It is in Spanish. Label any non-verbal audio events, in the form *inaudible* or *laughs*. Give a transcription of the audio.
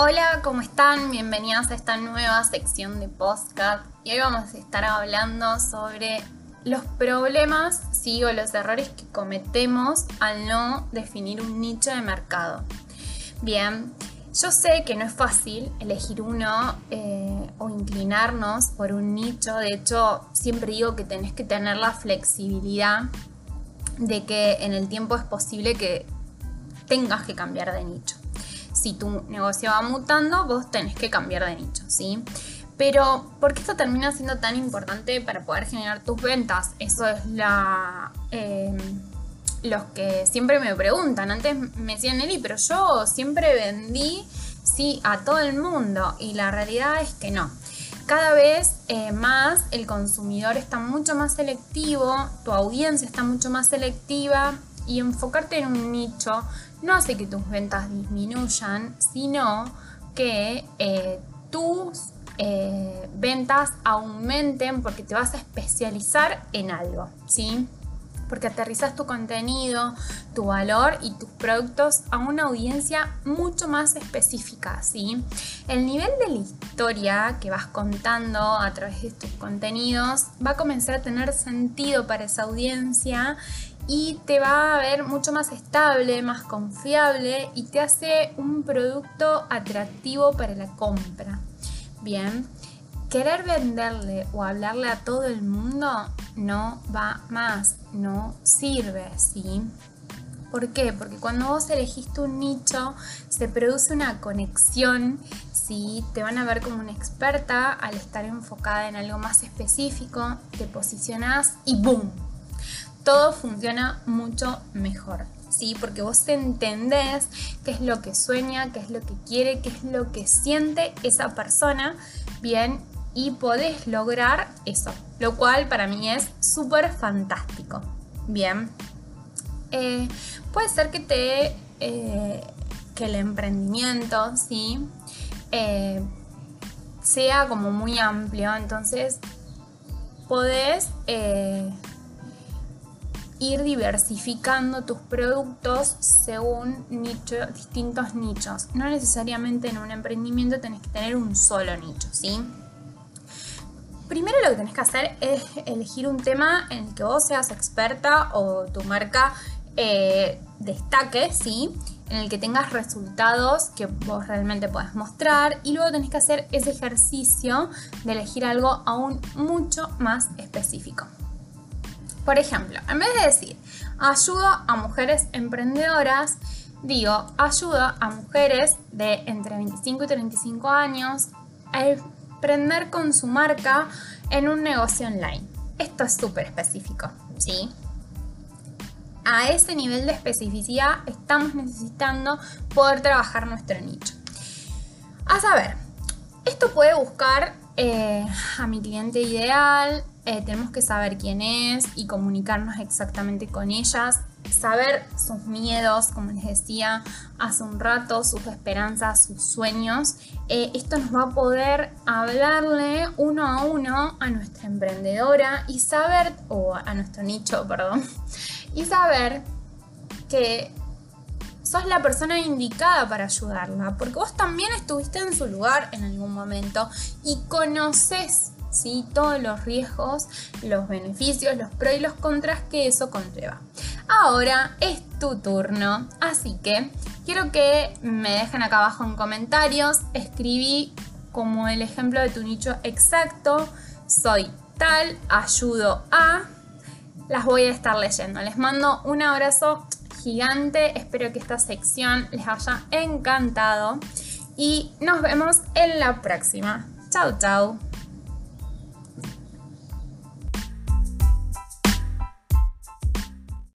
Hola, ¿cómo están? Bienvenidos a esta nueva sección de podcast. Y hoy vamos a estar hablando sobre los problemas, sí, o los errores que cometemos al no definir un nicho de mercado. Bien, yo sé que no es fácil elegir uno eh, o inclinarnos por un nicho. De hecho, siempre digo que tenés que tener la flexibilidad de que en el tiempo es posible que tengas que cambiar de nicho si tu negocio va mutando, vos tenés que cambiar de nicho, ¿sí? Pero, ¿por qué esto termina siendo tan importante para poder generar tus ventas? Eso es la... Em, los que siempre me preguntan. Antes me decían, Nelly, pero yo siempre vendí, sí, a todo el mundo. Y la realidad es que no. Cada vez eh, más el consumidor está mucho más selectivo, tu audiencia está mucho más selectiva y enfocarte en un nicho no hace que tus ventas disminuyan, sino que eh, tus eh, ventas aumenten porque te vas a especializar en algo, ¿sí? Porque aterrizas tu contenido, tu valor y tus productos a una audiencia mucho más específica, ¿sí? El nivel de la historia que vas contando a través de tus contenidos va a comenzar a tener sentido para esa audiencia y te va a ver mucho más estable, más confiable y te hace un producto atractivo para la compra. Bien, querer venderle o hablarle a todo el mundo no va más, no sirve, ¿sí? ¿Por qué? Porque cuando vos elegiste un nicho, se produce una conexión, ¿sí? Te van a ver como una experta al estar enfocada en algo más específico, te posicionás y ¡boom! Todo funciona mucho mejor. ¿sí? Porque vos entendés qué es lo que sueña, qué es lo que quiere, qué es lo que siente esa persona, bien, y podés lograr eso, lo cual para mí es súper fantástico. Bien, eh, puede ser que te, eh, que el emprendimiento, ¿sí? Eh, sea como muy amplio, entonces podés ir diversificando tus productos según distintos nichos. No necesariamente en un emprendimiento tenés que tener un solo nicho, ¿sí? Primero lo que tenés que hacer es elegir un tema en el que vos seas experta o tu marca eh, destaque, ¿sí? En el que tengas resultados que vos realmente puedas mostrar y luego tenés que hacer ese ejercicio de elegir algo aún mucho más específico. Por ejemplo, en vez de decir ayudo a mujeres emprendedoras, digo ayudo a mujeres de entre 25 y 35 años a emprender con su marca en un negocio online. Esto es súper específico, ¿sí? A ese nivel de especificidad estamos necesitando poder trabajar nuestro nicho. A saber, esto puede buscar eh, a mi cliente ideal, eh, tenemos que saber quién es y comunicarnos exactamente con ellas, saber sus miedos, como les decía hace un rato, sus esperanzas, sus sueños. Eh, esto nos va a poder hablarle uno a uno a nuestra emprendedora y saber, o a nuestro nicho, *laughs* perdón, y saber que sos la persona indicada para ayudarla, porque vos también estuviste en su lugar en algún momento y conoces ¿sí? todos los riesgos, los beneficios, los pros y los contras que eso conlleva. Ahora es tu turno, así que quiero que me dejen acá abajo en comentarios, escribí como el ejemplo de tu nicho exacto, soy tal, ayudo a, las voy a estar leyendo. Les mando un abrazo gigante, espero que esta sección les haya encantado y nos vemos en la próxima. Chao, chao.